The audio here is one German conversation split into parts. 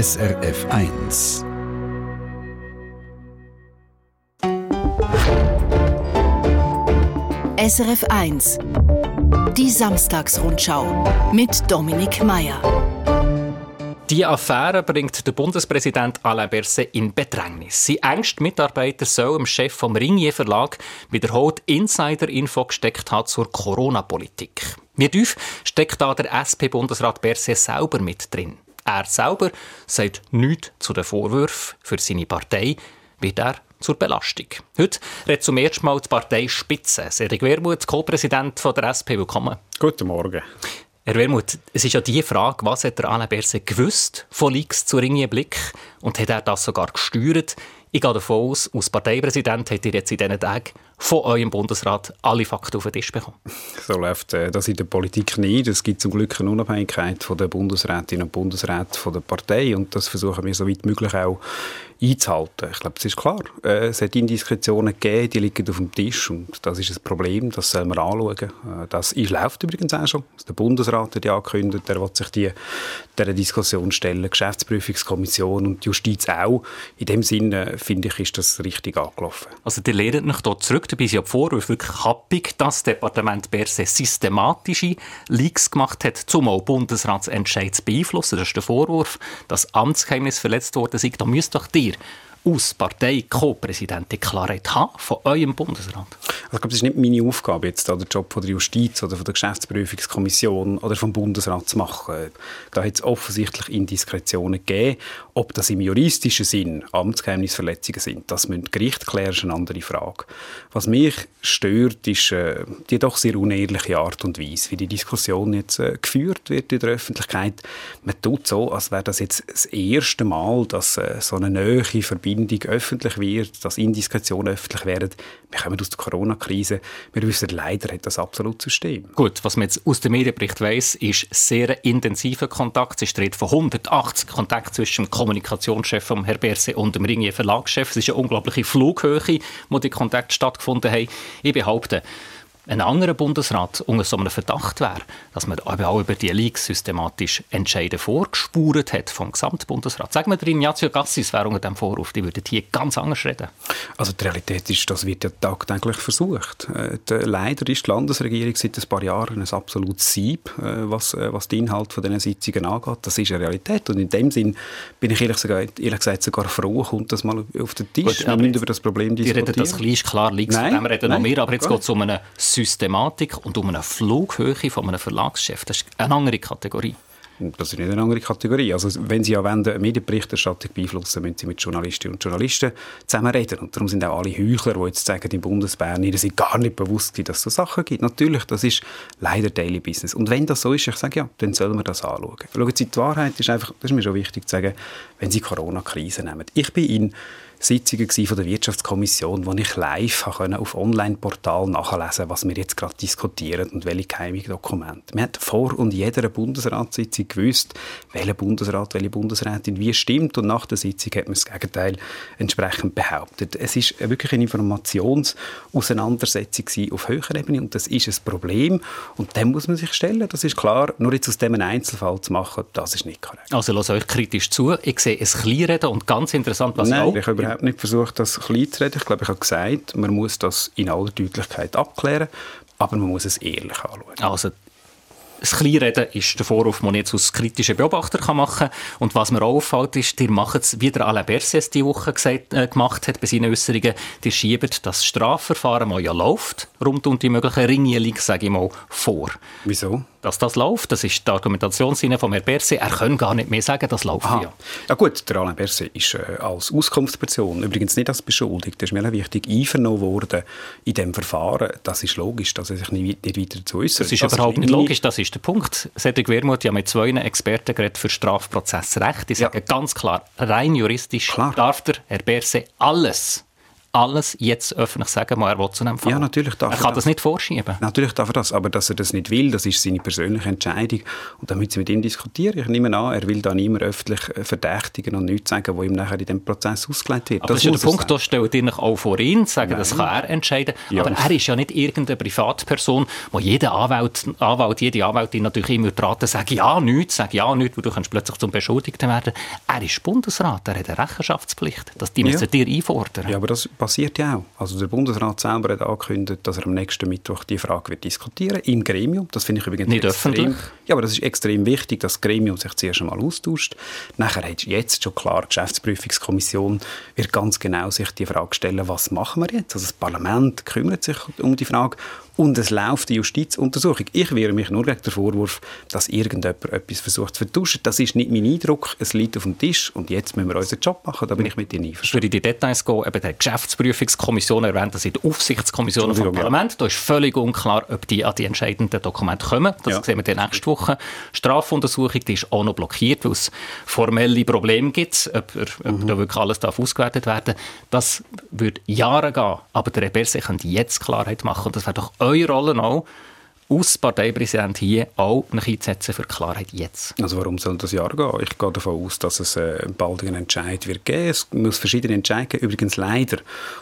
SRF 1. SRF 1. Die Samstagsrundschau mit Dominik Mayer. Die Affäre bringt der Bundespräsident Alain Berset in Bedrängnis. Sein engster Mitarbeiter soll dem Chef vom Ringier Verlag wiederholt Insider-Info gesteckt haben zur Corona-Politik. Wie tief steckt da der SP-Bundesrat Berset selber mit drin? Er selber sagt nichts zu den Vorwürfen. Für seine Partei wird er zur Belastung. Heute redet zum ersten Mal die Partei Spitze. Cedric Wermuth, Co-Präsident der SP. Willkommen. Guten Morgen. Herr Wermuth, es ist ja die Frage, was hat der Alain Berset gewusst von Leaks zu Ringier-Blick und hat er das sogar gesteuert? Ich gehe davon aus, als Parteipräsident hat ihr jetzt in diesen Tagen von eurem Bundesrat alle Fakten auf den Tisch bekommen. So läuft äh, das in der Politik nicht. Es gibt zum Glück eine Unabhängigkeit von der Bundesrätinnen und Bundesräte von der Partei und das versuchen wir so weit möglich auch einzuhalten. Ich glaube, es ist klar. Äh, es hat Indiskretionen gegeben, die liegen auf dem Tisch und das ist ein Problem, das soll man anschauen. Äh, das läuft übrigens auch schon. Der Bundesrat hat ja angekündigt, er wird sich die, dieser Diskussion stellen, die Geschäftsprüfungskommission und die Justiz auch. In dem Sinne, finde ich, ist das richtig angelaufen. Also die lehrt mich hier zurück, dabei sind ja die Vorwürfe wirklich happig, dass das Departement Berse systematische Leaks gemacht hat, um auch Bundesratsentscheid zu beeinflussen. Das ist der Vorwurf, dass Amtsgeheimnis verletzt worden ist. Da müsst doch die ihr aus Partei Co-Präsident Klarheit haben von eurem Bundesrat? Also ich glaube, das ist nicht meine Aufgabe, jetzt den Job von der Justiz oder von der Geschäftsprüfungskommission oder vom Bundesrat zu machen. Da hat es offensichtlich Indiskretionen gegeben. Ob das im juristischen Sinn Amtsgeheimnisverletzungen sind, das müssen Gericht klären, ist eine andere Frage. Was mich stört, ist äh, die doch sehr unehrliche Art und Weise, wie die Diskussion jetzt äh, geführt wird in der Öffentlichkeit. Man tut so, als wäre das jetzt das erste Mal, dass äh, so eine neue Verbindung öffentlich wird, dass Indiskretionen öffentlich werden. Wir kommen aus der Corona-Krise. Wir wissen, leider hat das absolut System. Gut, was man jetzt aus dem Medienbericht weiss, ist sehr intensiver Kontakt. Es steht von 180 Kontakt zwischen dem Kommunikationschef von Herr Berse und dem Ringier Verlagschef. Es ist eine unglaubliche Flughöhe, wo die Kontakte stattgefunden haben. Ich behaupte, ein anderer Bundesrat unter so einem Verdacht wäre, dass man auch über die Leaks systematisch Entscheide vorgespurt hat vom Gesamtbundesrat. Sagen wir, der Ignazio Gassis wäre unter dem Vorwurf, die würden hier ganz anders reden. Also die Realität ist, das wird ja tagtäglich versucht. Äh, leider ist die Landesregierung seit ein paar Jahren ein absolutes Sieb, äh, was, äh, was den Inhalt von diesen Sitzungen angeht. Das ist eine Realität und in dem Sinn bin ich ehrlich, sogar, ehrlich gesagt sogar froh, kommt das mal auf den Tisch. Gut, wir müssen über das Problem diskutieren. Die reden das klein, klar, Leaks, nein, dem reden nein, noch mehr, aber jetzt geht es um eine Systematik und um eine Flughöhe von einem Verlagschef. Das ist eine andere Kategorie. Das ist nicht eine andere Kategorie. Also, wenn Sie ja eine Medienberichterstattung beeinflussen, müssen Sie mit Journalistinnen und Journalisten zusammen reden. Und darum sind auch alle Heuchler, die jetzt sagen, im Bundesbern, ihnen sind gar nicht bewusst, dass es so Sachen gibt. Natürlich, das ist leider Daily Business. Und wenn das so ist, ich sage ja, dann sollen wir das anschauen. Schauen Sie, die Wahrheit ist einfach, das ist mir schon wichtig zu sagen, wenn Sie Corona-Krise nehmen. Ich bin in Sitzungen von der Wirtschaftskommission, wo ich live auf Online-Portal nachlesen was wir jetzt gerade diskutieren und welche geheimen Dokumente. Man hat vor und jeder Bundesratssitzung gewusst, welcher Bundesrat, welche Bundesrätin wie stimmt und nach der Sitzung hat man das Gegenteil entsprechend behauptet. Es ist wirklich eine Informationsauseinandersetzung auf höherer Ebene und das ist ein Problem und dem muss man sich stellen, das ist klar. Nur jetzt aus dem Einzelfall zu machen, das ist nicht korrekt. Also lasst euch kritisch zu. Ich sehe es Kleinreden und ganz interessant, was Nein, auch überhaupt nicht versucht, das klein zu reden. Ich glaube, ich habe gesagt, man muss das in aller Deutlichkeit abklären, aber man muss es ehrlich anschauen. Also das Kleinreden ist der Vorwurf, den ich jetzt als kritischer Beobachter machen kann. Und was mir auch auffällt, ist, ihr macht es, wie der Alain Berset diese Woche gesagt, äh, gemacht hat bei seinen Äußerungen, ihr schiebt das Strafverfahren, das ja läuft, rund um die möglichen Ringe, sage ich mal, vor. Wieso? Dass das läuft. Das ist die Argumentationslinie von Herrn Berset. Er kann gar nicht mehr sagen, das läuft ja. Ja gut, der Alain Berset ist äh, als Auskunftsperson, übrigens nicht als Beschuldigter, ist mir wichtig, einvernommen worden in dem Verfahren. Das ist logisch, dass er sich nicht, nicht weiter dazu äußert. Das ist das überhaupt ist nicht logisch, das ist der Punkt. Cedric Wermuth ja mit zwei Experten geredet für Strafprozessrecht. Die sagen ja. ganz klar, rein juristisch klar. darf der Herr Berset alles alles jetzt öffentlich sagen, was er will zu einem Fall. Ja, natürlich darf er kann das. das nicht vorschieben. Natürlich darf er das, aber dass er das nicht will, das ist seine persönliche Entscheidung. Und damit sie mit ihm diskutieren. Ich nehme an, er will da niemand öffentlich äh, verdächtigen und nichts sagen, wo ihm nachher in dem Prozess ausgelegt wird. Aber das, das ist der Punkt, da stellt ihr auch vor ihn, sagen, Nein. das kann er entscheiden. Ja. Aber er ist ja nicht irgendeine Privatperson, wo jeder Anwalt, Anwalt jede Anwältin natürlich immer raten, sag ja nichts, sag ja nichts, wo du kannst plötzlich zum Beschuldigten werden. Er ist Bundesrat, er hat eine Rechenschaftspflicht. Das die müssen ja. dir einfordern. Ja, aber das passiert ja auch. Also der Bundesrat selber hat angekündigt, dass er am nächsten Mittwoch die Frage wird diskutieren im Gremium. Das finde ich übrigens nicht extrem, öffentlich. Ja, aber das ist extrem wichtig, dass das Gremium sich zuerst einmal austauscht. Nachher hat jetzt schon klar, die Geschäftsprüfungskommission wird ganz genau sich die Frage stellen, was machen wir jetzt? Also das Parlament kümmert sich um die Frage und es läuft die Justizuntersuchung. Ich wehre mich nur gegen den Vorwurf, dass irgendjemand etwas versucht zu vertuschen. Das ist nicht mein Eindruck. Es liegt auf dem Tisch und jetzt müssen wir unseren Job machen. Da bin ich mit Ihnen einverstanden. Für die Details gehen, eben die Geschäftsprüfungskommission erwähnt, das sind die Aufsichtskommissionen vom Parlament. Ja. Da ist völlig unklar, ob die an die entscheidenden Dokumente kommen. Das ja. sehen wir dann nächste Woche. Strafuntersuchung die ist auch noch blockiert, weil es formelle Probleme gibt, ob, ob mhm. da wirklich alles darf ausgewertet werden Das würde Jahre gehen, aber der Rebelse könnte jetzt Klarheit machen und das wäre doch eure Rolle aus Parteipräsident hier auch mich einzusetzen für Klarheit jetzt. Also warum soll das Jahr gehen? Ich gehe davon aus, dass es äh, bald einen Entscheid wird geben. Es muss verschiedene Entscheide geben. Übrigens leider,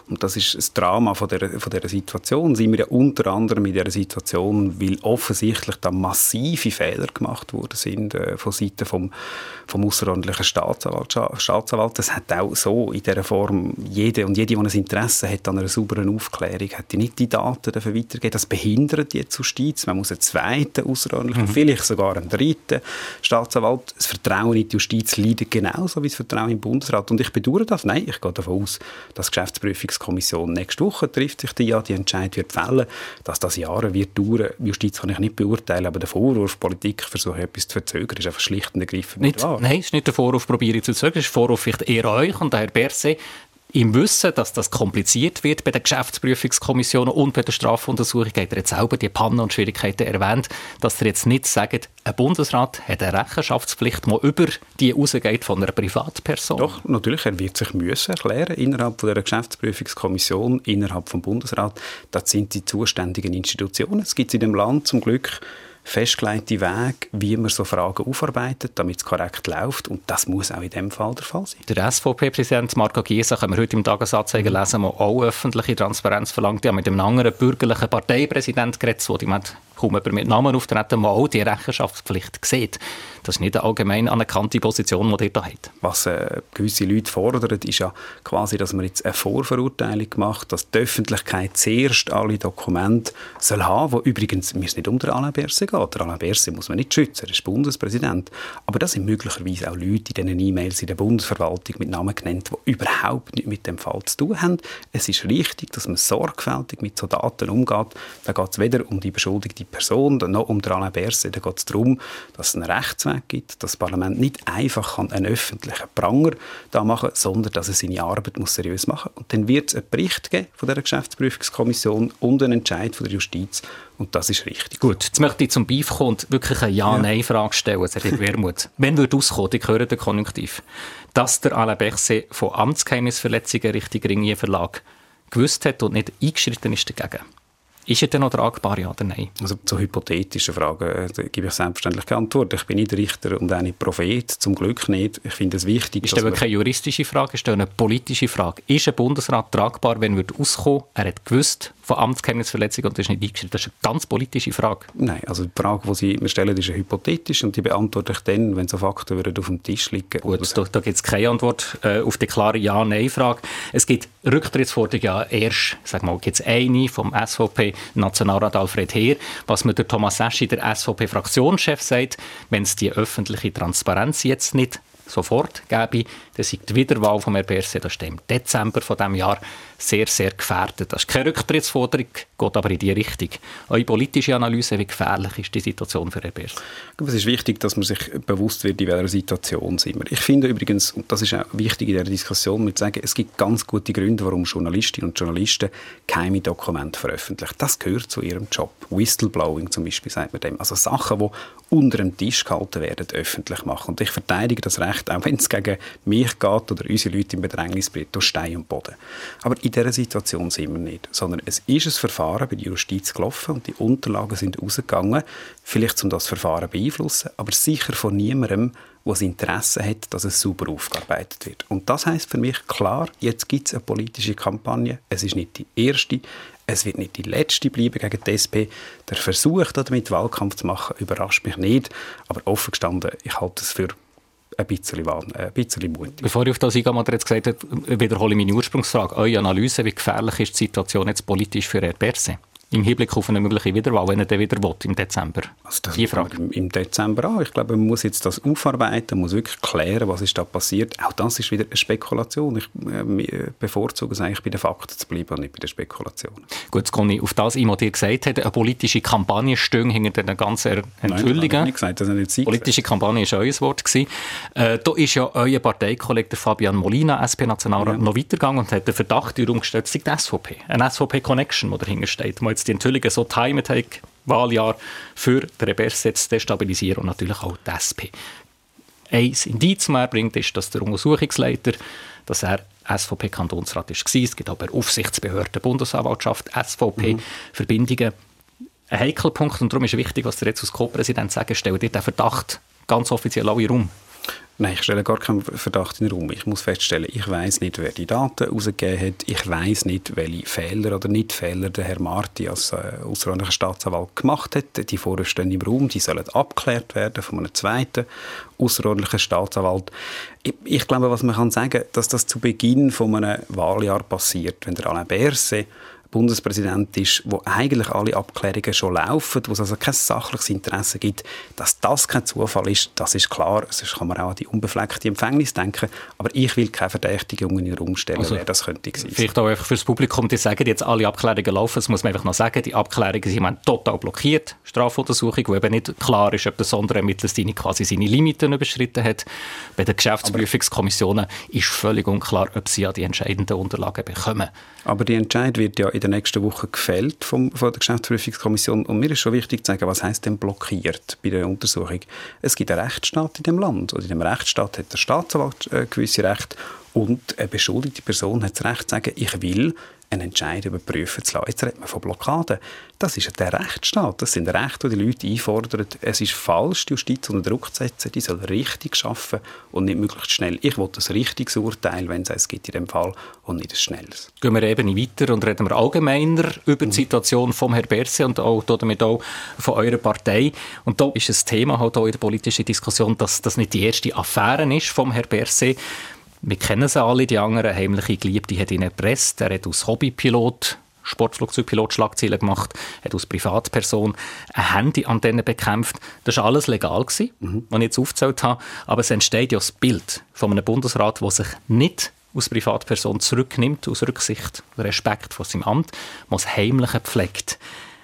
und das ist das Drama von der, von dieser Situation, sind wir ja unter anderem in dieser Situation, weil offensichtlich da massive Fehler gemacht worden sind äh, von Seiten vom, vom außerordentlichen Staatsanwalt, Staatsanwalt. Das hat auch so in dieser Form jede und jede, die ein Interesse hat an einer sauberen Aufklärung, hat die nicht die Daten weitergegeben. Das behindert jetzt Justiz Justiz, man muss einen zweiten außerordentlichen, mhm. vielleicht sogar einen dritten Staatsanwalt. Das Vertrauen in die Justiz leidet genauso wie das Vertrauen im Bundesrat. Und ich bedauere das. Nein, ich gehe davon aus, dass die Geschäftsprüfungskommission nächste Woche trifft sich die ja, die Entscheid wird fällen, dass das Jahre wird dauern. Justiz kann ich nicht beurteilen, aber der Vorwurf, Politik versuche etwas zu verzögern, ist einfach schlicht und ergreifend nicht, nicht wahr. Nein, es ist nicht der Vorwurf, probiere ich zu verzögern, es ist der Vorwurf vielleicht eher euch und der Herr Berset im Wissen, dass das kompliziert wird bei den Geschäftsprüfungskommissionen und bei der Strafuntersuchung, hat er jetzt selber die Pannen und Schwierigkeiten erwähnt, dass er jetzt nicht sagt, ein Bundesrat hat eine Rechenschaftspflicht, die über die rausgeht von einer Privatperson. Doch, natürlich, er wird sich müssen erklären innerhalb von der Geschäftsprüfungskommission, innerhalb vom Bundesrat. Das sind die zuständigen Institutionen. Es gibt in dem Land zum Glück festgelegte Weg, wie man so Fragen aufarbeitet, damit es korrekt läuft. Und das muss auch in dem Fall der Fall sein. Der SVP-Präsident Marco Giesa, können wir heute im Tagesanzeiger mhm. lesen, der auch öffentliche Transparenz verlangt. Ja, mit einem anderen bürgerlichen Parteipräsident geredet, der kaum jemand mit Namen auftreten, auch die Rechenschaftspflicht sieht. Das ist nicht eine allgemein anerkannte Position, die ihr da habt. Was äh, gewisse Leute fordern, ist ja quasi, dass man jetzt eine Vorverurteilung macht, dass die Öffentlichkeit zuerst alle Dokumente soll haben, wo übrigens, mir ist nicht um den Alain Berset geht. Der Alain Berset muss man nicht schützen, er ist Bundespräsident. Aber das sind möglicherweise auch Leute in diesen E-Mails in der Bundesverwaltung mit Namen genannt, die überhaupt nichts mit dem Fall zu tun haben. Es ist richtig, dass man sorgfältig mit so Daten umgeht. Da geht es weder um die beschuldigte Person, noch um Alain Berset. Da geht es darum, dass es einen Rechtsweg gibt, dass das Parlament nicht einfach einen öffentlichen Pranger da machen kann, sondern dass es seine Arbeit muss seriös machen muss. Und dann wird es einen Bericht geben von der Geschäftsprüfungskommission und einen Entscheid von der Justiz und das ist richtig. Gut, jetzt möchte ich zum Beef kommen und wirklich eine Ja-Nein-Frage stellen, Herr Wermuth. Wenn würde auskommen, ich höre den Konjunktiv, dass der Alain Berset von Amtsgeheimnisverletzungen Richtung Ringier Verlag gewusst hat und nicht eingeschritten ist dagegen? Ist er denn noch tragbar, ja oder nein? Also zu hypothetischen Fragen äh, gebe ich selbstverständlich keine Antwort. Ich bin nicht Richter und auch nicht Prophet, zum Glück nicht. Ich finde es wichtig, Ist aber keine juristische Frage, ist eine politische Frage. Ist ein Bundesrat tragbar, wenn er auskommen er hat gewusst von Amtsgeheimnisverletzung und das ist nicht eingeschrieben? Das ist eine ganz politische Frage. Nein, also die Frage, die Sie mir stellen, ist hypothetisch und die beantworte ich dann, wenn so Fakten würden auf dem Tisch liegen. Gut, da, da gibt es keine Antwort äh, auf die klare Ja-Nein-Frage. Es gibt Rücktrittsforderungen ja erst, sag mal, gibt es eine vom SVP Nationalrat Alfred Heer, was mir der Thomas Eschi, der SVP-Fraktionschef, sagt, wenn es die öffentliche Transparenz jetzt nicht sofort gäbe, dann sei die Wiederwahl von Herrn Berset, das ist im Dezember von dem Jahr, sehr, sehr gefährdet. Das ist keine Rücktrittsforderung, geht aber in die Richtung. Eure politische Analyse, wie gefährlich ist die Situation für Herrn Berset? Es ist wichtig, dass man sich bewusst wird, in welcher Situation sind wir. Ich finde übrigens, und das ist auch wichtig in der Diskussion, mit sagen, es gibt ganz gute Gründe, warum Journalistinnen und Journalisten geheime Dokumente veröffentlichen. Das gehört zu ihrem Job. Whistleblowing zum Beispiel, sagt man dem. Also Sachen, die unter dem Tisch gehalten werden, öffentlich machen. Und ich verteidige das Recht, auch wenn es gegen mich geht oder unsere Leute im Bedrängnis bringt, durch Stein und Boden. Aber in dieser Situation sind wir nicht, sondern es ist ein Verfahren bei der Justiz gelaufen und die Unterlagen sind rausgegangen, vielleicht um das Verfahren beeinflussen, aber sicher von niemandem, der Interesse hat, dass es sauber aufgearbeitet wird. Und das heißt für mich klar, jetzt gibt es eine politische Kampagne. Es ist nicht die erste, es wird nicht die letzte bleiben gegen die SP. Der Versuch, damit Wahlkampf zu machen, überrascht mich nicht. Aber offen gestanden, ich halte es für ein bisschen, ein bisschen mutig. Bevor ich auf das eingehe, hat jetzt gesagt, wiederhole ich meine Ursprungsfrage. Eure Analyse, wie gefährlich ist die Situation jetzt politisch für Herr Berse? Im Hinblick auf eine mögliche Wiederwahl, wenn er dann wieder will, im Dezember? Also das Die Frage. Im Dezember auch. Ich glaube, man muss jetzt das aufarbeiten, muss wirklich klären, was ist da passiert. Auch das ist wieder eine Spekulation. Ich äh, bevorzuge es eigentlich, bei den Fakten zu bleiben und nicht bei den Spekulationen. Gut, Conny, auf das ich dir gesagt habe, eine politische Kampagne stehen hinter den ganzen Enthüllungen. Nein, das nicht gesagt, das nicht Sie Politische gesagt. Kampagne war euer Wort. Gewesen. Äh, da ist ja euer Parteikollege Fabian Molina, SP-Nationalrat, ja. noch weitergegangen und hat den Verdacht herumgestellt, sei die SVP. Eine SVP-Connection, die dahinter steht, wo jetzt die Enthüllungen so timet haben, Wahljahr für den Reberse zu destabilisieren und natürlich auch die SP. Ein Indiz mehr bringt, ist, dass der Untersuchungsleiter, dass er SVP-Kantonsrat war. Es gibt aber Aufsichtsbehörden, Bundesanwaltschaft, SVP-Verbindungen. Mhm. Ein heikler Punkt und darum ist wichtig, was der jetzt als Co-Präsident sagen, stellt ihr den Verdacht ganz offiziell alle rum. Nein, ich stelle gar keinen Verdacht in den Raum. Ich muss feststellen, ich weiß nicht, wer die Daten herausgegeben hat. Ich weiß nicht, welche Fehler oder Nicht-Fehler der Herr Marti als äh, außerordentlicher Staatsanwalt gemacht hat. Die Vorwürfe stehen im Raum, die sollen abgeklärt werden von einem zweiten außerordentlichen Staatsanwalt. Ich, ich, glaube, was man kann sagen, dass das zu Beginn von einem Wahljahr passiert, wenn der Alain Berset Bundespräsident ist, wo eigentlich alle Abklärungen schon laufen, wo es also kein sachliches Interesse gibt, dass das kein Zufall ist, das ist klar. Sonst kann man auch an die unbefleckte Empfängnis denken. Aber ich will keine Verdächtigung in den Raum stellen, also, wer das könnte sein. Vielleicht auch einfach fürs Publikum, die sagen jetzt, alle Abklärungen laufen. Das muss man einfach noch sagen. Die Abklärungen sind total blockiert. Strafuntersuchung, wo eben nicht klar ist, ob der Sonderermittlersteine quasi seine Limiten überschritten hat. Bei den Geschäftsprüfungskommissionen ist völlig unklar, ob sie ja die entscheidenden Unterlagen bekommen. Aber die Entscheid wird ja in der nächsten Woche gefällt vom, von der Geschäftsprüfungskommission. Und mir ist schon wichtig zu sagen, was heißt denn blockiert bei der Untersuchung? Es gibt einen Rechtsstaat in dem Land. Und in dem Rechtsstaat hat der Staatsanwalt äh, gewisse Rechte und eine beschuldigte Person hat das Recht zu sagen, ich will einen Entscheid überprüfen zu lassen. Jetzt redet man von Blockaden. Das ist der Rechtsstaat. Das sind Rechte, die die Leute einfordern. Es ist falsch, die Justiz unter Druck zu setzen. Die soll richtig arbeiten und nicht möglichst schnell. Ich will ein richtiges Urteil, wenn es eins gibt in dem Fall, und nicht ein schnelles. Gehen wir eben weiter und reden wir allgemeiner über die Situation von Herrn Berse und auch, damit auch von eurer Partei. Und da ist ein Thema halt auch in der politischen Diskussion, dass das nicht die erste Affäre ist vom Herrn Berse. Wir kennen sie alle, die anderen heimliche Geliebte hat ihn erpresst. Er hat als Hobbypilot Sportflugzeugpilot Schlagzeilen gemacht, hat als Privatperson eine Handyantenne bekämpft. Das war alles legal, gewesen, mhm. was ich jetzt aufgezählt habe. Aber es entsteht ja das Bild von einem Bundesrat, der sich nicht als Privatperson zurücknimmt, aus Rücksicht, Respekt vor seinem Amt, was Heimliche pflegt.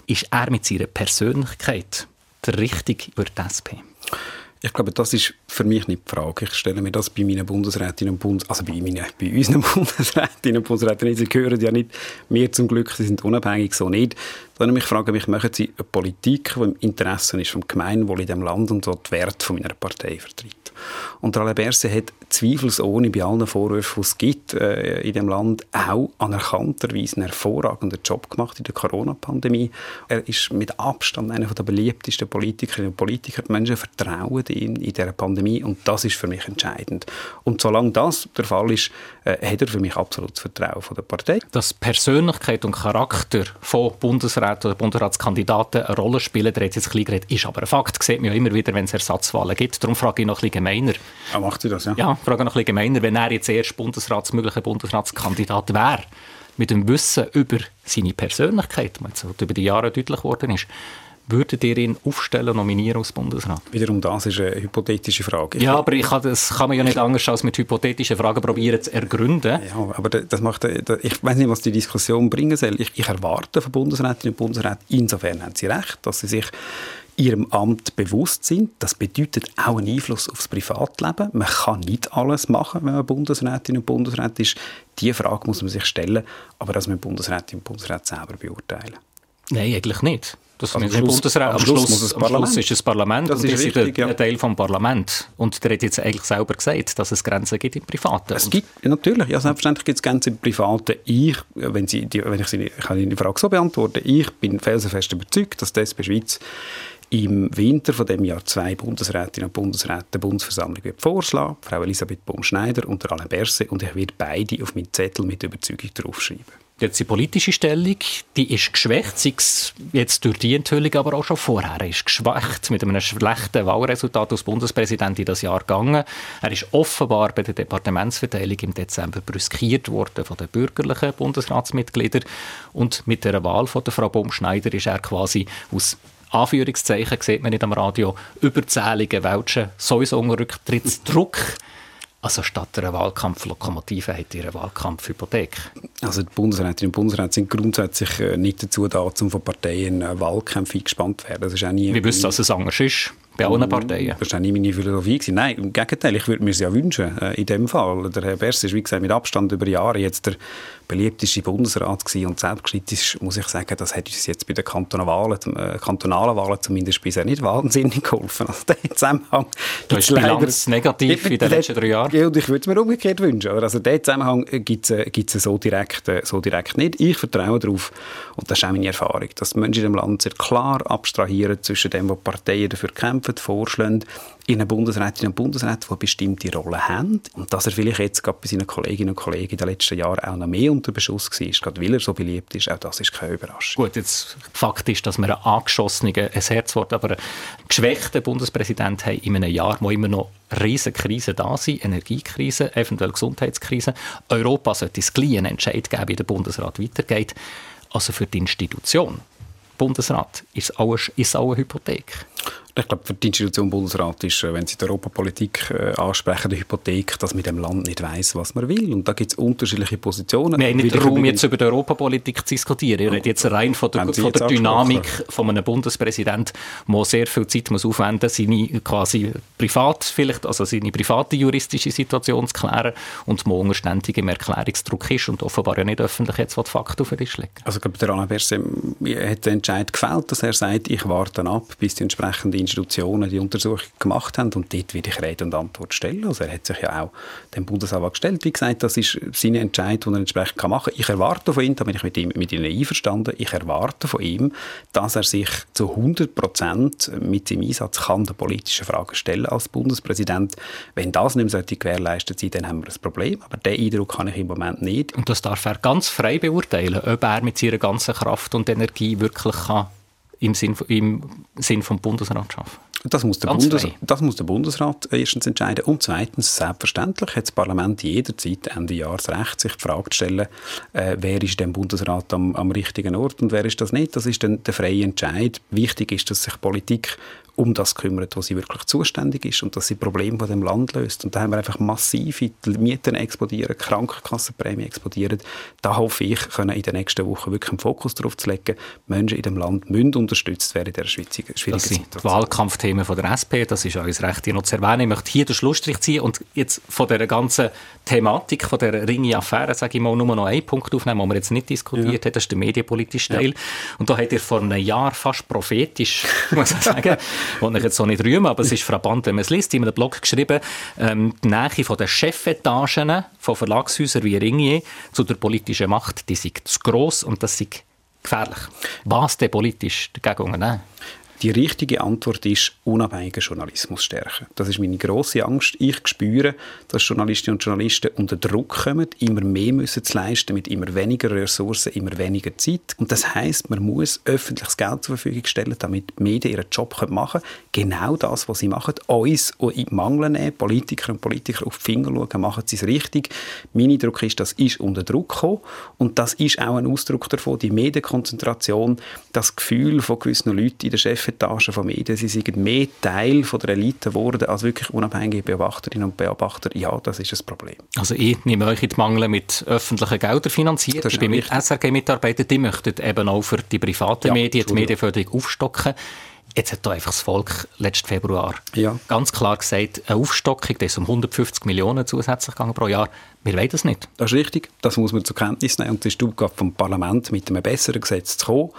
Ist er mit seiner Persönlichkeit der Richtige über die SP? Ich glaube, das ist für mich nicht die Frage. Ich stelle mir das bei meinen Bundesrätinnen und Bundes also bei, meinen, bei unseren Bundesrätinnen und Bundesräten, sie gehören ja nicht mir zum Glück, sie sind unabhängig, so nicht. Sondern ich frage mich, machen sie eine Politik, die im Interesse ist vom Gemeinwohl in diesem Land und so die Werte von meiner Partei vertritt? Und Alain Berset hat zweifelsohne bei allen Vorwürfen, die es gibt äh, in dem Land, auch anerkannterweise einen hervorragenden Job gemacht in der Corona-Pandemie. Er ist mit Abstand einer der beliebtesten Politikerinnen und Politiker. Die Menschen vertrauen ihm in dieser Pandemie und das ist für mich entscheidend. Und solange das der Fall ist, äh, hat er für mich absolutes Vertrauen von der Partei. Dass Persönlichkeit und Charakter von Bundesräten oder Bundesratskandidaten eine Rolle spielen, der hat jetzt ein geredet, ist aber ein Fakt, das sieht man ja immer wieder, wenn es Ersatzwahlen gibt. Darum frage ich noch ein bisschen gemeiner. Ah, macht sie das, ja? Ja, frage noch ein bisschen gemeiner, wenn er jetzt erst Bundesrats, möglicher Bundesratskandidat wäre, mit dem Wissen über seine Persönlichkeit, was über die Jahre deutlich geworden ist, würdet ihr ihn aufstellen, nominieren als Bundesrat? Wiederum das ist eine hypothetische Frage. Ich ja, aber ich kann, das kann man ja nicht anders als mit hypothetischen Fragen probieren zu ergründen. Ja, aber das macht, ich weiß nicht, was die Diskussion bringen soll. Ich, ich erwarte von Bundesrätinnen und Bundesräten, insofern haben sie recht, dass sie sich ihrem Amt bewusst sind. Das bedeutet auch einen Einfluss aufs Privatleben. Man kann nicht alles machen, wenn man Bundesrätin und Bundesrat ist. Diese Frage muss man sich stellen, aber das müssen Bundesrätinnen und Bundesräte selber beurteilen. Nein, eigentlich nicht. Das also am, Schluss, Bundesrat, am, Schluss, Schluss, am Schluss ist das Parlament das und ist richtig, ein Teil vom Parlament. Und der hat jetzt eigentlich selber gesagt, dass es Grenzen gibt im Privaten. Es gibt, ja, natürlich, ja, selbstverständlich gibt es Grenzen im Privaten. Ich, wenn, Sie, die, wenn ich, Sie, ich kann die Frage so beantworten, ich bin felsenfest überzeugt, dass die SP Schweiz im Winter von dem Jahr zwei Bundesrätinnen und Bundesräte der Bundesversammlung wird vorschlagen, Frau Elisabeth Baum-Schneider und Alain Berset, und ich werde beide auf meinen Zettel mit Überzeugung draufschreiben. Jetzt die politische Stellung, die ist geschwächt, sei es jetzt durch die Enthüllung, aber auch schon vorher. Er ist geschwächt mit einem schlechten Wahlresultat als Bundespräsident in das Jahr gegangen. Er ist offenbar bei der Departementsverteilung im Dezember brüskiert worden von den bürgerlichen Bundesratsmitgliedern und mit der Wahl von der Frau Baumschneider ist er quasi aus Anführungszeichen, sieht man nicht am Radio, überzählige Welschen sowieso unter Rücktrittsdruck. Also statt einer Wahlkampflokomotive hat ihr eine Wahlkampfhypothek. Also die Bundesrätinnen und Bundesräte sind grundsätzlich äh, nicht dazu da, um von Parteien äh, Wahlkämpfe eingespannt zu werden. Das ist auch nie, Wir wissen, dass es anders ist bei allen Parteien. Das war nie meine Philosophie. Gewesen. Nein, im Gegenteil, ich würde mir es ja wünschen, äh, in dem Fall. Der Herr Bers ist, wie gesagt, mit Abstand über Jahre jetzt der beliebteste Bundesrat gewesen und selbstkritisch muss ich sagen, das hat uns jetzt bei den kantonalen Wahlen, äh, kantonalen Wahlen zumindest bisher nicht wahnsinnig geholfen. Also der Zusammenhang da ist Bilanz negativ in den letzten drei Jahren. Ja, und ich würde es mir umgekehrt wünschen. Also den Zusammenhang gibt es so, direkt, äh, so direkt nicht. Ich vertraue darauf, und das ist auch meine Erfahrung, dass die Menschen in dem Land sehr klar abstrahieren zwischen dem, was Parteien dafür kämpfen, vorschlagen, in den Bundesrätinnen und Bundesräten, die bestimmte Rolle haben. Und dass er vielleicht jetzt gerade bei seinen Kolleginnen und Kollegen in den letzten Jahren auch noch mehr unter Beschuss war, gerade weil er so beliebt ist, auch das ist keine Überraschung. Gut, jetzt Fakt ist, dass wir einen angeschossenen, ein Herzwort, aber einen geschwächten Bundespräsident haben in einem Jahr, wo immer noch riesige Krisen da sind, Energiekrise, eventuell Gesundheitskrise. Europa sollte es gleich einen Entscheid geben, wie der Bundesrat weitergeht. Also für die Institution Bundesrat ist auch, ist auch eine Hypothek. Ich glaube, für die Institution Bundesrat ist, äh, wenn Sie die Europapolitik äh, ansprechen, die Hypothek, dass man in dem Land nicht weiß, was man will. Und da gibt es unterschiedliche Positionen. Wir haben nicht Raum, jetzt über die Europapolitik zu diskutieren. Ich rede jetzt rein von der, von der Dynamik von einem Bundespräsident, der sehr viel Zeit muss aufwenden muss, seine quasi privat, vielleicht, also seine private juristische Situation zu klären und der unter ständigem Erklärungsdruck ist und offenbar ja nicht öffentlich jetzt die Fakten auf den Tisch legen. Also ich glaube, der Alain Berset hat den Entscheid gefällt, dass er sagt, ich warte ab, bis die entsprechende Institutionen die Untersuchung gemacht haben und dort werde ich Rede und Antwort stellen. Also er hat sich ja auch dem Bundesanwalt gestellt. Wie gesagt, das ist seine Entscheidung, die er entsprechend machen kann. Ich erwarte von ihm, da bin ich mit, ihm, mit Ihnen einverstanden, ich erwarte von ihm, dass er sich zu 100 Prozent mit seinem Einsatz kann der politischen Fragen stellen als Bundespräsident. Wenn das nicht mehr gewährleistet sein dann haben wir ein Problem. Aber diesen Eindruck kann ich im Moment nicht. Und das darf er ganz frei beurteilen, ob er mit seiner ganzen Kraft und Energie wirklich kann im Sinn, im Sinn vom Bundesrat schaffen. Das muss, der Bundes, das muss der Bundesrat erstens entscheiden. Und zweitens, selbstverständlich, hat das Parlament jederzeit Ende Jahres Recht, sich die Frage zu stellen, äh, wer ist dem Bundesrat am, am richtigen Ort und wer ist das nicht. Das ist dann der freie Entscheid. Wichtig ist, dass sich Politik um das kümmert, wo sie wirklich zuständig ist und dass sie Probleme von dem Land löst. Und da haben wir einfach massive Mieten explodieren, Krankenkassenprämien explodieren. Da hoffe ich, können in den nächsten Wochen wirklich einen Fokus darauf zu legen. Menschen in dem Land müssen unterstützt werden in dieser schwierigen Situation. Das sind die Wahlkampfthemen von der SP, das ist uns recht hier noch zu erwähnen. Ich möchte hier den Schlussstrich ziehen und jetzt von der ganzen Thematik, von der Ringe-Affäre, sage ich mal, nur noch einen Punkt aufnehmen, den wir jetzt nicht diskutiert ja. haben, das ist der medienpolitische Teil. Ja. Und da hat ihr vor einem Jahr fast prophetisch, muss ich sagen, wollte ich jetzt so nicht rühmen, aber es ist frappant, wenn man es liest, in einem Blog geschrieben, ähm, die Nähe von den Chefetagen von Verlagshäusern wie Ringier zu der politischen Macht, die sind zu gross und das ist gefährlich. Was denn politisch dagegen unternehmen? Die richtige Antwort ist unabhängiger Journalismus stärken. Das ist meine große Angst. Ich spüre, dass Journalistinnen und Journalisten unter Druck kommen, immer mehr müssen zu leisten, mit immer weniger Ressourcen, immer weniger Zeit. Und das heißt, man muss öffentliches Geld zur Verfügung stellen, damit die Medien ihren Job machen können. Genau das, was sie machen, uns in die Mangel nehmen, Politiker und Politiker auf die Finger schauen, machen sie es richtig. Mein Eindruck ist, das ist unter Druck gekommen. Und das ist auch ein Ausdruck davon, die Medienkonzentration, das Gefühl von gewissen Leuten in der Chef Chefetage von Medien, sie sind mehr Teil von der Elite geworden als wirklich unabhängige Beobachterinnen und Beobachter. Ja, das ist ein Problem. Also ich nehme euch in die Mangel mit öffentlichen Geldern finanziert. Ich bin mit SRG-Mitarbeiter, die möchten eben auch für die privaten ja, Medien die Medienförderung aufstocken. Jetzt hat da einfach das Volk letzten Februar ja. ganz klar gesagt, eine Aufstockung, das ist um 150 Millionen zusätzlich gegangen pro Jahr. Wir wollen das nicht. Das ist richtig. Das muss man zur Kenntnis nehmen. Und es ist die Aufgabe vom Parlament, mit einem besseren Gesetz zu kommen.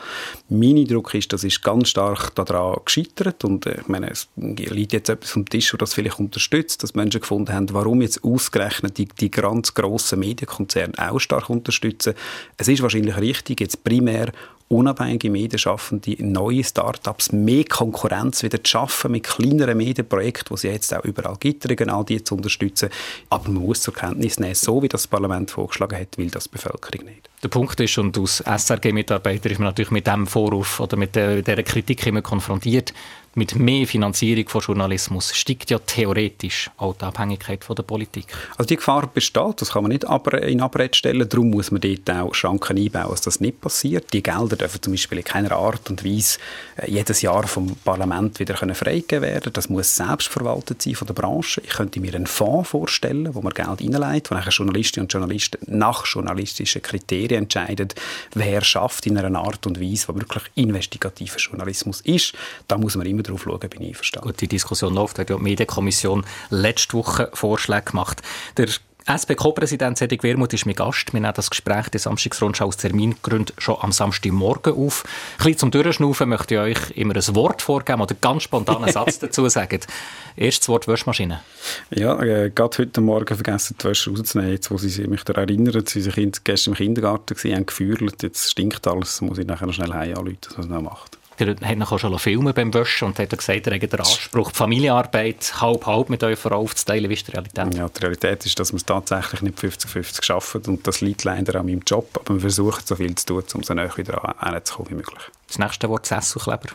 Mein Eindruck ist, das ist ganz stark daran gescheitert. Und äh, ich meine, es liegt jetzt etwas vom Tisch, das vielleicht unterstützt, dass Menschen gefunden haben, warum jetzt ausgerechnet die, die ganz grossen Medienkonzerne auch stark unterstützen. Es ist wahrscheinlich richtig, jetzt primär unabhängige Medienschaffende, neue Start-ups, mehr Konkurrenz wieder zu schaffen mit kleineren Medienprojekten, die es jetzt auch überall gibt, regional die zu unterstützen. Aber man muss zur Kenntnis nehmen, so wie das Parlament vorgeschlagen hat, will das die Bevölkerung nicht. Der Punkt ist, und als SRG-Mitarbeiter ist man natürlich mit diesem Vorwurf oder mit dieser Kritik immer konfrontiert, mit mehr Finanzierung von Journalismus steigt ja theoretisch auch die Abhängigkeit von der Politik. Also die Gefahr besteht, das kann man nicht in Abrede stellen. Darum muss man dort auch Schranken einbauen, dass das nicht passiert. Die Gelder dürfen zum Beispiel in keiner Art und Weise äh, jedes Jahr vom Parlament wieder freigegeben werden. Das muss selbst verwaltet sein von der Branche. Ich könnte mir einen Fonds vorstellen, wo man Geld reinlegt, wo Journalistinnen und Journalisten nach journalistischen Kriterien entscheiden, wer schafft in einer Art und Weise, wo wirklich investigativer Journalismus ist. Da muss man immer immer darauf schauen, bin ich einverstanden. Gut, die Diskussion läuft, hat ja die Medienkommission letzte Woche Vorschläge gemacht. Der SP-Co-Präsident Cedric Wermuth ist mein Gast. Wir nehmen das Gespräch der Samstagsrundschau aus Termingründen schon am Samstagmorgen auf. Ein bisschen zum Durchschnaufen möchte ich euch immer ein Wort vorgeben oder ganz spontan einen Satz dazu sagen. Erstes Wort Wäschmaschine. Ja, äh, gerade heute Morgen vergessen, die Wäsche rauszunehmen. Jetzt, wo sie mich daran erinnern, sie waren gestern im Kindergarten, waren, haben gefühlt, jetzt stinkt alles, muss ich nachher schnell heim anrufen, was man macht. Der hat noch schon filmen beim Wäschen und hat gesagt, er hat den Anspruch, die Familienarbeit halb-halb mit Frau aufzuteilen. Wie ist die Realität? Ja, die Realität ist, dass wir es tatsächlich nicht 50-50 schaffen und das liegt leider an meinem Job, aber wir versuchen so viel zu tun, um so näher wieder anzukommen wie möglich. Das nächste Wort Sesselkleber.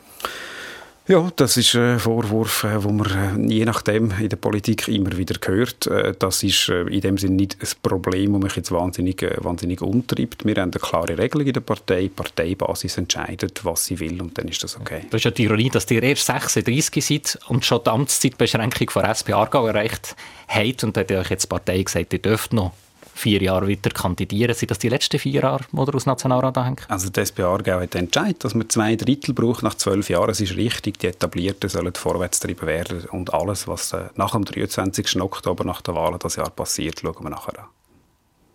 Ja, das ist ein Vorwurf, den äh, man äh, je nachdem in der Politik immer wieder hört. Äh, das ist in dem Sinne nicht ein Problem, das mich jetzt wahnsinnig, wahnsinnig umtreibt. Wir haben eine klare Regelung in der Partei. Die Parteibasis entscheidet, was sie will und dann ist das okay. Das ist ja die Ironie, dass ihr erst 36 seid und schon die Amtszeitbeschränkung von SP Aargau erreicht habt und dann hat euch jetzt die Partei gesagt, ihr dürft noch vier Jahre weiter kandidieren. Sind das die letzten vier Jahre, die ihr aus Nationalrat hängt? Also die SP Aargau hat entscheidet, dass man zwei Drittel braucht nach zwölf Jahren. Es ist richtig, die Etablierten sollen vorwärts getrieben werden und alles, was äh, nach dem 23. Oktober, nach der Wahl das Jahr passiert, schauen wir nachher an.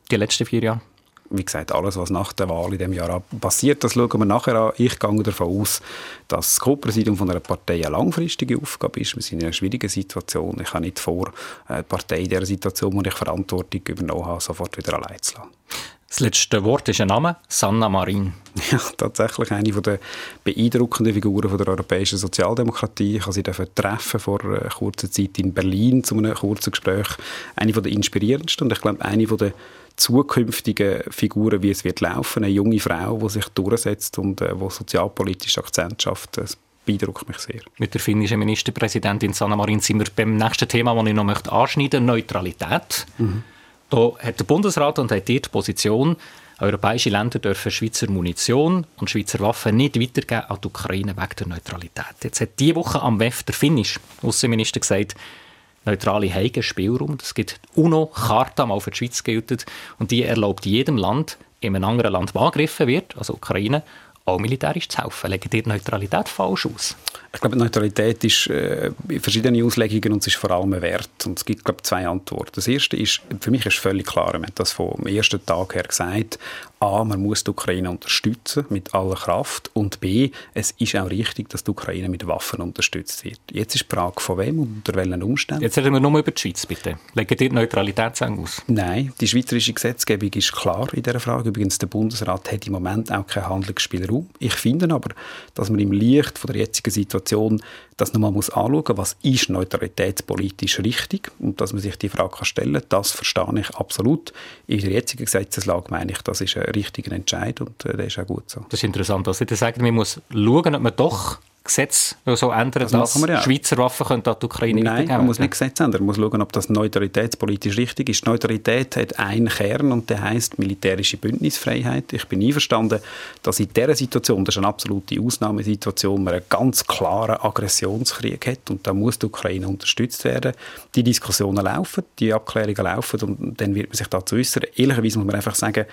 Die letzten vier Jahre? Wie gesagt, alles, was nach der Wahl in dem Jahr passiert, das schauen wir nachher an. Ich gehe davon aus, dass das Co-Präsidium einer Partei eine langfristige Aufgabe ist. Wir sind in einer schwierigen Situation. Ich habe nicht vor, eine Partei in dieser Situation, wo ich Verantwortung übernommen habe, sofort wieder allein zu lassen. Das letzte Wort ist ein Name, Sanna Marin. Ja, tatsächlich eine der beeindruckenden Figuren der europäischen Sozialdemokratie. Ich habe sie treffen vor einer kurzer Zeit in Berlin zu einem kurzen Gespräch. Eine der inspirierendsten und ich glaube eine der zukünftigen Figuren, wie es wird laufen. Eine junge Frau, die sich durchsetzt und äh, die sozialpolitisch Akzent schafft. Das beeindruckt mich sehr. Mit der finnischen Ministerpräsidentin Sanna Marin sind wir beim nächsten Thema, das ich noch möchte anschneiden möchte, Neutralität. Mhm. Da hat der Bundesrat und hat die Position, europäische Länder dürfen Schweizer Munition und Schweizer Waffen nicht weitergeben an die Ukraine wegen der Neutralität. Jetzt hat diese Woche am WEF der finnisch Außenminister gesagt, neutrale Heigen Spielraum. Es gibt UNO-Charta, mal für die Schweiz gilt, und die erlaubt jedem Land, in einem anderen Land angegriffen wird, also Ukraine, auch militärisch zu helfen. Legen die Neutralität falsch aus? Ich glaube, Neutralität ist äh, verschiedene Auslegungen und es ist vor allem ein Wert. Und es gibt, glaube ich, zwei Antworten. Das erste ist, für mich ist völlig klar, man hat das vom ersten Tag her gesagt, A, man muss die Ukraine unterstützen mit aller Kraft und B, es ist auch richtig, dass die Ukraine mit Waffen unterstützt wird. Jetzt ist die Frage, von wem und unter welchen Umständen. Jetzt reden wir nur über die Schweiz, bitte. Legen die Neutralität aus? Nein, die schweizerische Gesetzgebung ist klar in dieser Frage. Übrigens, der Bundesrat hat im Moment auch keinen Handlungsspielraum. Ich finde aber, dass man im Licht von der jetzigen Situation das nochmal muss anschauen muss, was ist neutralitätspolitisch richtig und dass man sich die Frage kann stellen kann, das verstehe ich absolut. In der jetzigen Gesetzeslage meine ich, das ist ein richtiger Entscheid und äh, der ist auch gut so. Das ist interessant, dass Sie sagen, man muss schauen, ob man doch Gesetz so ändern, das dass ja. Schweizer Waffen können an die Ukraine Nein, man muss nicht Gesetz ändern. Man muss schauen, ob das neutralitätspolitisch richtig ist. Die Neutralität hat einen Kern und der heißt militärische Bündnisfreiheit. Ich bin einverstanden, dass in dieser Situation, das ist eine absolute Ausnahmesituation, man einen ganz klaren Aggressionskrieg hat und da muss die Ukraine unterstützt werden. Die Diskussionen laufen, die Abklärungen laufen und dann wird man sich dazu äußern. Ehrlicherweise muss man einfach sagen,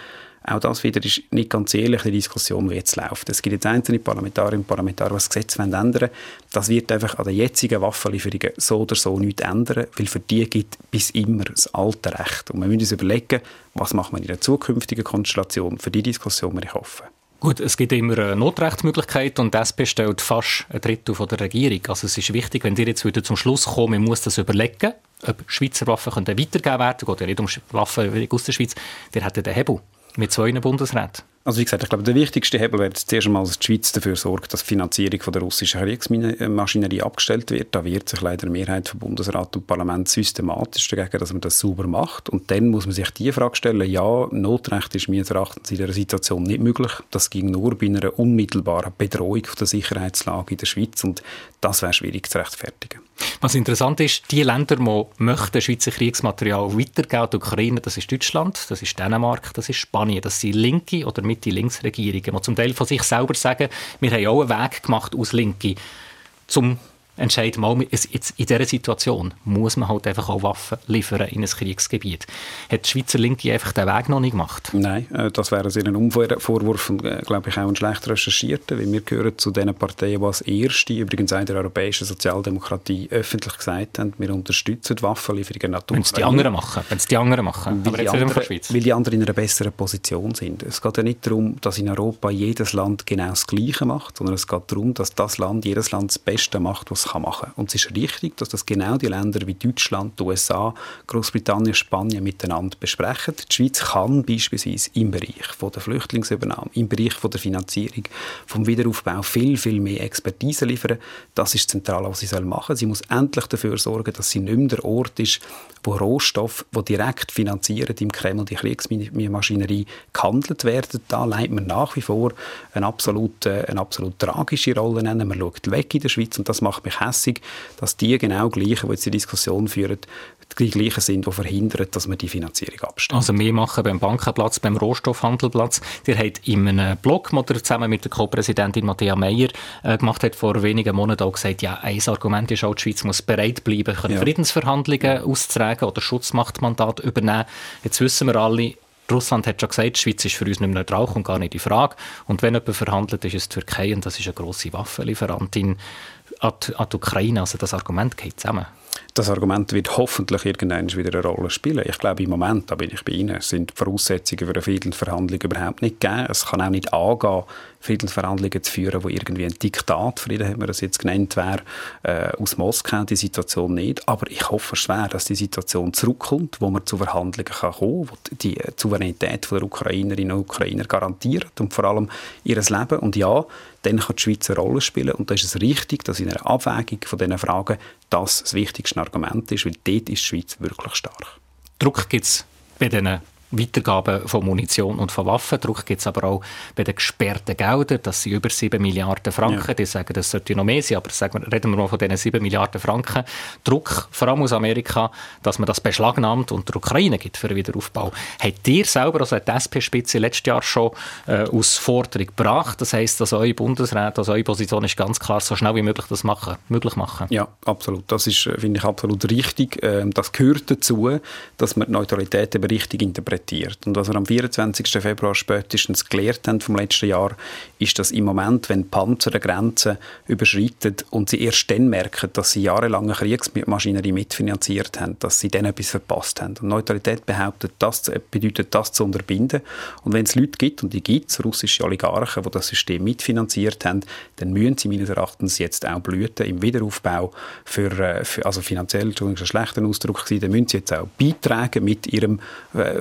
auch das wieder ist nicht ganz ehrlich, die Diskussion, wie jetzt läuft. Es gibt jetzt einzelne Parlamentarierinnen und Parlamentarier, die das Gesetz ändern wollen. Das wird einfach an den jetzigen Waffenlieferungen so oder so nichts ändern, weil für die gibt bis immer das alte Recht. Und wir müssen uns überlegen, was machen wir in der zukünftigen Konstellation. Für die Diskussion bin ich offen. Gut, es gibt immer eine Notrechtsmöglichkeit und das bestellt fast ein Drittel von der Regierung. Also es ist wichtig, wenn ihr jetzt wieder zum Schluss kommt, man muss das überlegen, ob Schweizer Waffen weitergegeben werden können, geht ja nicht um Waffen aus der Schweiz, der hätte den Hebel mit zwei Bundesräten. Also wie gesagt, ich glaube, der wichtigste Hebel wäre zuerst einmal, dass die Schweiz dafür sorgt, dass die Finanzierung von der russischen Kriegsmaschinerie abgestellt wird. Da wehrt sich leider die Mehrheit von Bundesrat und Parlament systematisch dagegen, dass man das sauber macht. Und dann muss man sich die Frage stellen, ja, Notrecht ist meines Erachtens in dieser Situation nicht möglich. Das ging nur bei einer unmittelbaren Bedrohung der Sicherheitslage in der Schweiz und das wäre schwierig zu rechtfertigen. Was interessant ist, die Länder, die möchten Schweizer Kriegsmaterial weitergeben an die Ukraine, das ist Deutschland, das ist Dänemark, das ist Spanien, das sind linke oder Mitte-Links-Regierungen, die zum Teil von sich selber sagen, wir haben auch einen Weg gemacht aus Linke, zum entscheiden, mal, jetzt in dieser Situation muss man halt einfach auch Waffen liefern in ein Kriegsgebiet. Hat die Schweizer Linke einfach den Weg noch nicht gemacht? Nein, äh, das wäre ein Umvorwurf und, äh, glaube ich, auch ein schlecht recherchierter, weil wir gehören zu den Parteien, die als erste, übrigens auch der europäischen Sozialdemokratie, öffentlich gesagt haben, wir unterstützen die Waffenlieferungen nach Wenn es die anderen machen, wenn es die anderen machen, weil die, anderen, weil die anderen in einer besseren Position sind. Es geht ja nicht darum, dass in Europa jedes Land genau das Gleiche macht, sondern es geht darum, dass das Land, jedes Land das Beste macht, was kann machen. Und es ist richtig, dass das genau die Länder wie Deutschland, die USA, Großbritannien, Spanien miteinander besprechen. Die Schweiz kann beispielsweise im Bereich von der Flüchtlingsübernahme, im Bereich von der Finanzierung, vom Wiederaufbau viel, viel mehr Expertise liefern. Das ist zentral, was sie machen soll. Sie muss endlich dafür sorgen, dass sie nicht mehr der Ort ist, wo Rohstoffe, die direkt finanziert im Kreml die Kriegsmaschinerie gehandelt werden. Da leitet man nach wie vor eine absolut, eine absolut tragische Rolle. Man schaut weg in der Schweiz und das macht mich hässig, dass die genau gleichen, die jetzt die Diskussion führen, die gleichen sind, die verhindern, dass man die Finanzierung abstellt. Also wir machen beim Bankenplatz, beim Rohstoffhandelplatz. Der hat in einem Blog, den er zusammen mit der Co-Präsidentin Matthäa Meyer äh, gemacht hat, vor wenigen Monaten auch gesagt, ja, ein Argument ist auch, die Schweiz muss bereit bleiben, ja. Friedensverhandlungen auszutragen oder Schutzmachtmandat übernehmen. Jetzt wissen wir alle, Russland hat schon gesagt, die Schweiz ist für uns nicht mehr neutral und gar nicht in Frage. Und wenn jemand verhandelt, ist es die Türkei und das ist eine grosse Waffenlieferantin an die, an die Ukraine. Also das Argument geht zusammen. Das Argument wird hoffentlich irgendwann wieder eine Rolle spielen. Ich glaube, im Moment, da bin ich bei Ihnen, sind die Voraussetzungen für eine Friedensverhandlung überhaupt nicht gegeben. Es kann auch nicht angehen, Friedensverhandlungen zu führen, wo irgendwie ein Diktat, Frieden haben wir das jetzt genannt, wäre, äh, aus Moskau, die Situation nicht. Aber ich hoffe schwer, dass die Situation zurückkommt, wo man zu Verhandlungen kann kommen kann, wo die Souveränität der Ukrainerinnen und Ukrainer garantiert und vor allem ihr Leben. Und ja, dann kann die Schweiz eine Rolle spielen. Und da ist es richtig, dass in einer Abwägung von diesen Fragen das das wichtigste Argument ist, weil dort ist die Schweiz wirklich stark. Druck gibt es bei diesen Weitergabe von Munition und von Waffen. Druck gibt es aber auch bei den gesperrten Geldern. Das sind über 7 Milliarden Franken. Ja. Die sagen, das sollte noch mehr sein, aber sagen wir, reden wir mal von diesen 7 Milliarden Franken. Druck, vor allem aus Amerika, dass man das beschlagnahmt und der Ukraine gibt für den Wiederaufbau. Habt ihr selber, also die SP-Spitze, letztes Jahr schon äh, aus Forderung gebracht? Das heisst, dass eure Bundesrat, also eure Position ist ganz klar, so schnell wie möglich das machen, möglich machen? Ja, absolut. Das ist, äh, finde ich, absolut richtig. Ähm, das gehört dazu, dass man die Neutralität eben richtig interpretiert interpretiert. Und was wir am 24. Februar spätestens gelehrt haben vom letzten Jahr, ist, dass im Moment, wenn Panzer die Grenzen überschreiten und sie erst dann merken, dass sie jahrelange Kriegsmaschinerie mitfinanziert haben, dass sie dann etwas verpasst haben. Und Neutralität behauptet, das bedeutet, das zu unterbinden. Und wenn es Leute gibt, und die gibt es, russische Oligarchen, die das System mitfinanziert haben, dann müssen sie meines Erachtens jetzt auch blüten im Wiederaufbau für, äh, für also finanziell, Entschuldigung, ist ein schlechter Ausdruck gewesen, dann müssen sie jetzt auch beitragen mit ihrem äh,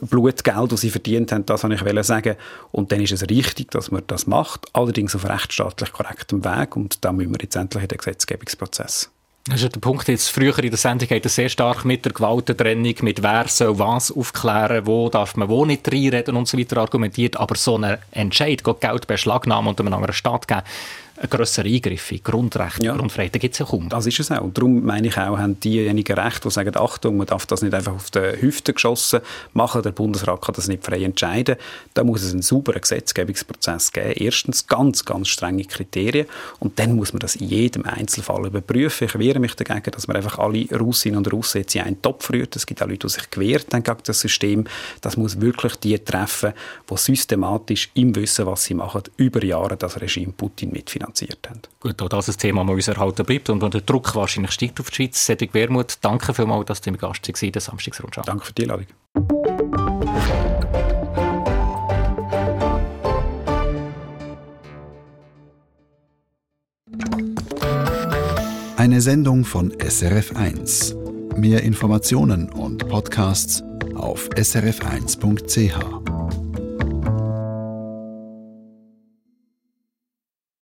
Blutgeld, das sie verdient haben, das wollte ich sagen. Und dann ist es richtig, dass man das macht, allerdings auf rechtsstaatlich korrektem Weg. Und da müssen wir jetzt endlich in den Gesetzgebungsprozess. Das ist der Punkt jetzt. Früher in der Sendung hat sehr stark mit der Gewaltentrennung, mit wer soll was aufklären, wo darf man wo nicht reinreden und so weiter argumentiert. Aber so ein Entscheid, Geld beschlagnahmen und einem anderen Staat geben, ein grösserer Eingriff in Grundrechte, ja. Grundfreiheiten gibt es ja kaum. Das ist es auch. Und darum meine ich auch, haben diejenigen Recht, die sagen, Achtung, man darf das nicht einfach auf die Hüfte geschossen machen, der Bundesrat kann das nicht frei entscheiden. Da muss es einen sauberen Gesetzgebungsprozess geben. Erstens ganz, ganz strenge Kriterien und dann muss man das in jedem Einzelfall überprüfen. Ich wehre mich dagegen, dass man einfach alle Russinnen und Russen jetzt in einen Topf rührt. Es gibt auch Leute, die sich gewehrt haben gegen das System. Das muss wirklich die treffen, die systematisch im Wissen, was sie machen, über Jahre das Regime Putin mitfinanziert haben. Gut, auch das ein Thema, das uns erhalten bleibt und wo der Druck wahrscheinlich steigt auf die Schweiz. Cedric Wermuth, danke vielmals, dass du im Gast warst in der Samstagsrundschau. Danke für die Einladung. Eine Sendung von SRF1. Mehr Informationen und Podcasts auf srf1.ch.